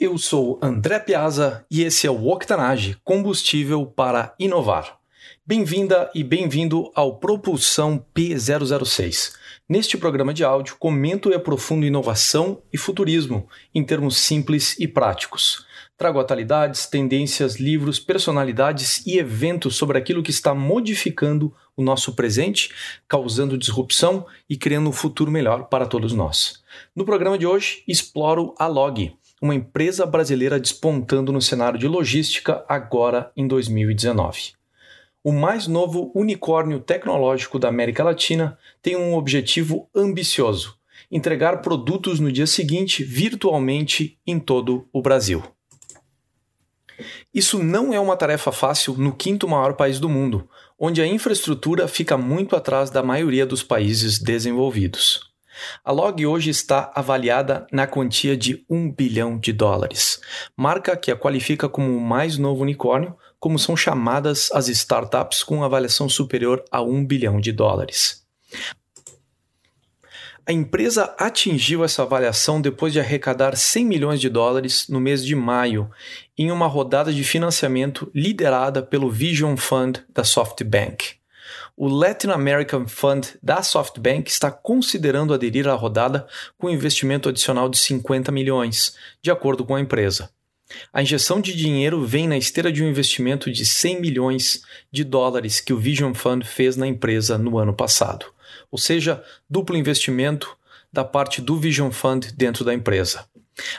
Eu sou André Piazza e esse é o Octanage, combustível para inovar. Bem-vinda e bem-vindo ao Propulsão P006. Neste programa de áudio, comento e aprofundo inovação e futurismo em termos simples e práticos. Trago atualidades, tendências, livros, personalidades e eventos sobre aquilo que está modificando o nosso presente, causando disrupção e criando um futuro melhor para todos nós. No programa de hoje, exploro a Log, uma empresa brasileira despontando no cenário de logística agora em 2019. O mais novo unicórnio tecnológico da América Latina tem um objetivo ambicioso: entregar produtos no dia seguinte virtualmente em todo o Brasil. Isso não é uma tarefa fácil no quinto maior país do mundo, onde a infraestrutura fica muito atrás da maioria dos países desenvolvidos. A Log hoje está avaliada na quantia de 1 bilhão de dólares, marca que a qualifica como o mais novo unicórnio, como são chamadas as startups com avaliação superior a 1 bilhão de dólares. A empresa atingiu essa avaliação depois de arrecadar 100 milhões de dólares no mês de maio, em uma rodada de financiamento liderada pelo Vision Fund da SoftBank. O Latin American Fund da SoftBank está considerando aderir à rodada com um investimento adicional de 50 milhões, de acordo com a empresa. A injeção de dinheiro vem na esteira de um investimento de 100 milhões de dólares que o Vision Fund fez na empresa no ano passado ou seja, duplo investimento da parte do Vision Fund dentro da empresa.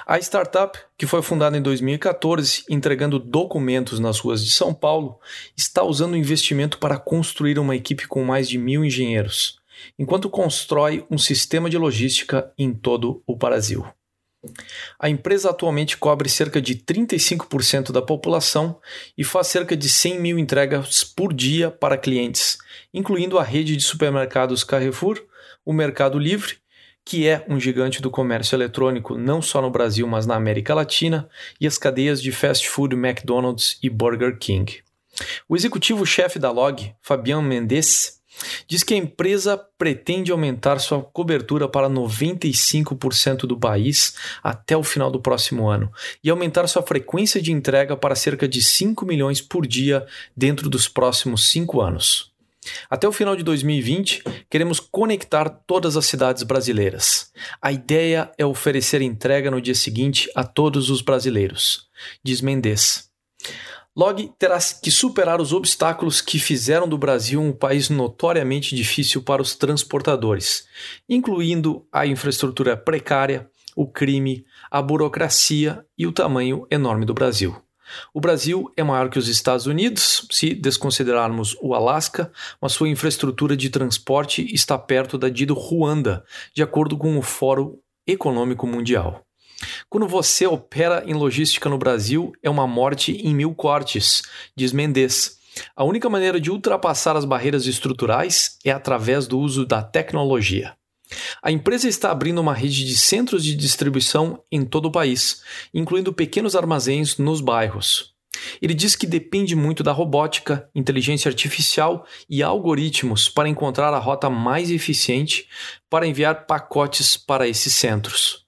A startup, que foi fundada em 2014, entregando documentos nas ruas de São Paulo, está usando o investimento para construir uma equipe com mais de mil engenheiros, enquanto constrói um sistema de logística em todo o Brasil. A empresa atualmente cobre cerca de 35% da população e faz cerca de 100 mil entregas por dia para clientes, incluindo a rede de supermercados Carrefour, o Mercado Livre, que é um gigante do comércio eletrônico não só no Brasil, mas na América Latina, e as cadeias de fast food McDonald's e Burger King. O executivo-chefe da Log, Fabian Mendes, diz que a empresa pretende aumentar sua cobertura para 95% do país até o final do próximo ano e aumentar sua frequência de entrega para cerca de 5 milhões por dia dentro dos próximos 5 anos. Até o final de 2020, queremos conectar todas as cidades brasileiras. A ideia é oferecer entrega no dia seguinte a todos os brasileiros, diz Mendes. Log terá que superar os obstáculos que fizeram do Brasil um país notoriamente difícil para os transportadores, incluindo a infraestrutura precária, o crime, a burocracia e o tamanho enorme do Brasil. O Brasil é maior que os Estados Unidos, se desconsiderarmos o Alasca, mas sua infraestrutura de transporte está perto da de Ruanda, de acordo com o Fórum Econômico Mundial. Quando você opera em logística no Brasil, é uma morte em mil cortes, diz Mendes. A única maneira de ultrapassar as barreiras estruturais é através do uso da tecnologia. A empresa está abrindo uma rede de centros de distribuição em todo o país, incluindo pequenos armazéns nos bairros. Ele diz que depende muito da robótica, inteligência artificial e algoritmos para encontrar a rota mais eficiente para enviar pacotes para esses centros.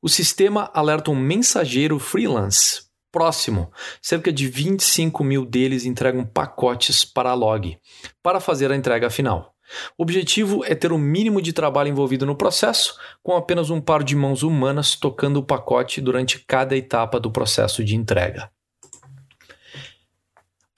O sistema alerta um mensageiro freelance próximo. Cerca de 25 mil deles entregam pacotes para a log para fazer a entrega final. O objetivo é ter o mínimo de trabalho envolvido no processo, com apenas um par de mãos humanas tocando o pacote durante cada etapa do processo de entrega.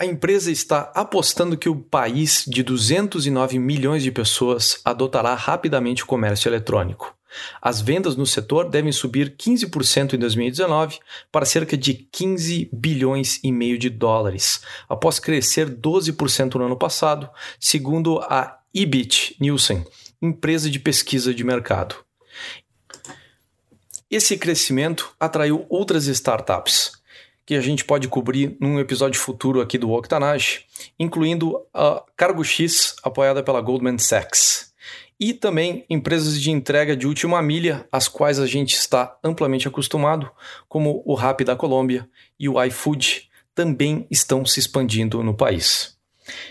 A empresa está apostando que o país de 209 milhões de pessoas adotará rapidamente o comércio eletrônico. As vendas no setor devem subir 15% em 2019 para cerca de 15 bilhões e meio de dólares, após crescer 12% no ano passado, segundo a EBIT Nielsen, empresa de pesquisa de mercado. Esse crescimento atraiu outras startups, que a gente pode cobrir num episódio futuro aqui do Octanage, incluindo a Cargo X, apoiada pela Goldman Sachs e também empresas de entrega de última milha, às quais a gente está amplamente acostumado, como o Rappi da Colômbia e o iFood, também estão se expandindo no país.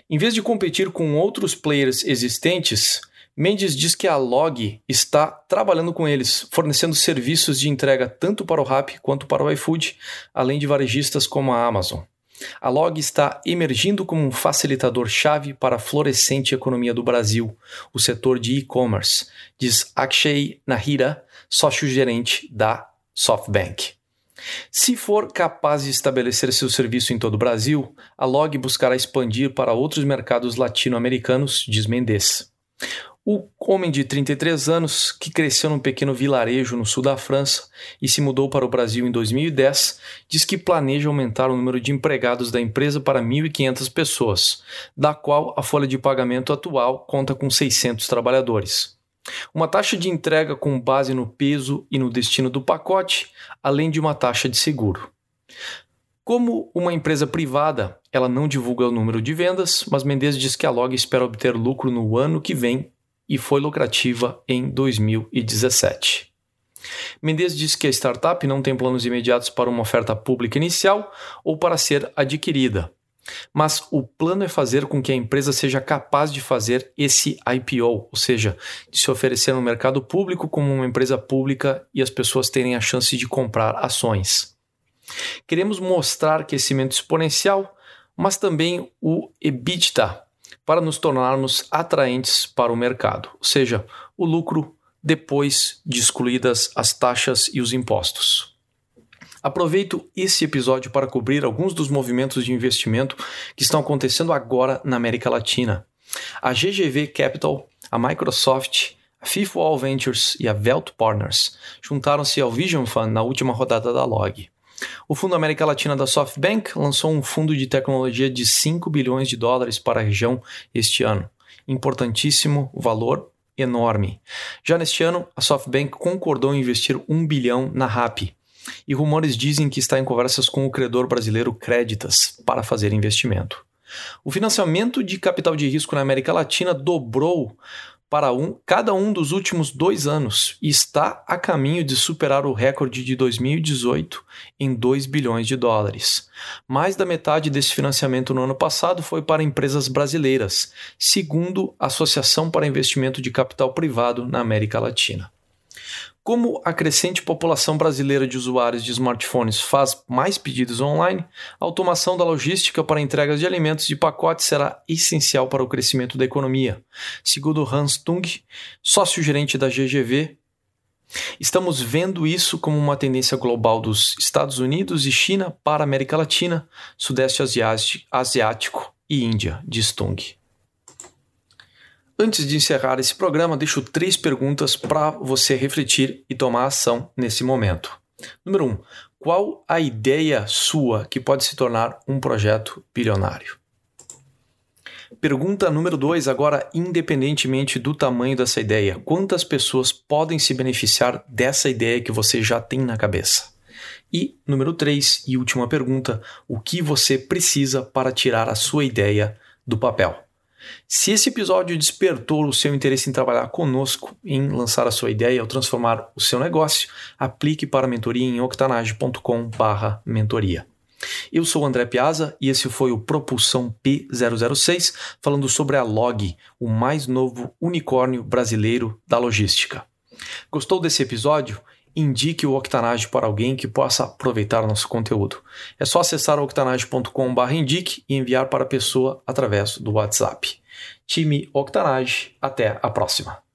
Em vez de competir com outros players existentes, Mendes diz que a Log está trabalhando com eles, fornecendo serviços de entrega tanto para o Rap quanto para o iFood, além de varejistas como a Amazon. A Log está emergindo como um facilitador-chave para a florescente economia do Brasil, o setor de e-commerce, diz Akshay Nahira, sócio-gerente da SoftBank. Se for capaz de estabelecer seu serviço em todo o Brasil, a Log buscará expandir para outros mercados latino-americanos, diz Mendes. O homem de 33 anos, que cresceu num pequeno vilarejo no sul da França e se mudou para o Brasil em 2010, diz que planeja aumentar o número de empregados da empresa para 1.500 pessoas, da qual a folha de pagamento atual conta com 600 trabalhadores. Uma taxa de entrega com base no peso e no destino do pacote, além de uma taxa de seguro. Como uma empresa privada, ela não divulga o número de vendas, mas Mendes diz que a Log espera obter lucro no ano que vem e foi lucrativa em 2017. Mendes diz que a startup não tem planos imediatos para uma oferta pública inicial ou para ser adquirida, mas o plano é fazer com que a empresa seja capaz de fazer esse IPO, ou seja, de se oferecer no mercado público como uma empresa pública e as pessoas terem a chance de comprar ações. Queremos mostrar crescimento exponencial, mas também o EBITDA, para nos tornarmos atraentes para o mercado, ou seja, o lucro depois de excluídas as taxas e os impostos. Aproveito esse episódio para cobrir alguns dos movimentos de investimento que estão acontecendo agora na América Latina. A GGV Capital, a Microsoft, a Fifth Wall Ventures e a Velt Partners juntaram-se ao Vision Fund na última rodada da Log. O Fundo América Latina da SoftBank lançou um fundo de tecnologia de 5 bilhões de dólares para a região este ano. Importantíssimo valor enorme. Já neste ano, a SoftBank concordou em investir 1 bilhão na RAP. E rumores dizem que está em conversas com o credor brasileiro Creditas para fazer investimento. O financiamento de capital de risco na América Latina dobrou para um, cada um dos últimos dois anos e está a caminho de superar o recorde de 2018 em 2 bilhões de dólares. Mais da metade desse financiamento no ano passado foi para empresas brasileiras, segundo a Associação para Investimento de Capital Privado na América Latina. Como a crescente população brasileira de usuários de smartphones faz mais pedidos online, a automação da logística para entregas de alimentos de pacote será essencial para o crescimento da economia. Segundo Hans Tung, sócio-gerente da GGV, Estamos vendo isso como uma tendência global dos Estados Unidos e China para a América Latina, Sudeste Asiático e Índia, diz Tung. Antes de encerrar esse programa, deixo três perguntas para você refletir e tomar ação nesse momento. Número 1. Um, qual a ideia sua que pode se tornar um projeto bilionário? Pergunta número 2, agora independentemente do tamanho dessa ideia, quantas pessoas podem se beneficiar dessa ideia que você já tem na cabeça? E número 3 e última pergunta, o que você precisa para tirar a sua ideia do papel? Se esse episódio despertou o seu interesse em trabalhar conosco, em lançar a sua ideia ou transformar o seu negócio, aplique para a mentoria em octanage.com/mentoria. Eu sou o André Piazza e esse foi o Propulsão P006, falando sobre a Log, o mais novo unicórnio brasileiro da logística. Gostou desse episódio? Indique o Octanage para alguém que possa aproveitar nosso conteúdo. É só acessar octanage.com/indique e enviar para a pessoa através do WhatsApp. Time Octanage, até a próxima.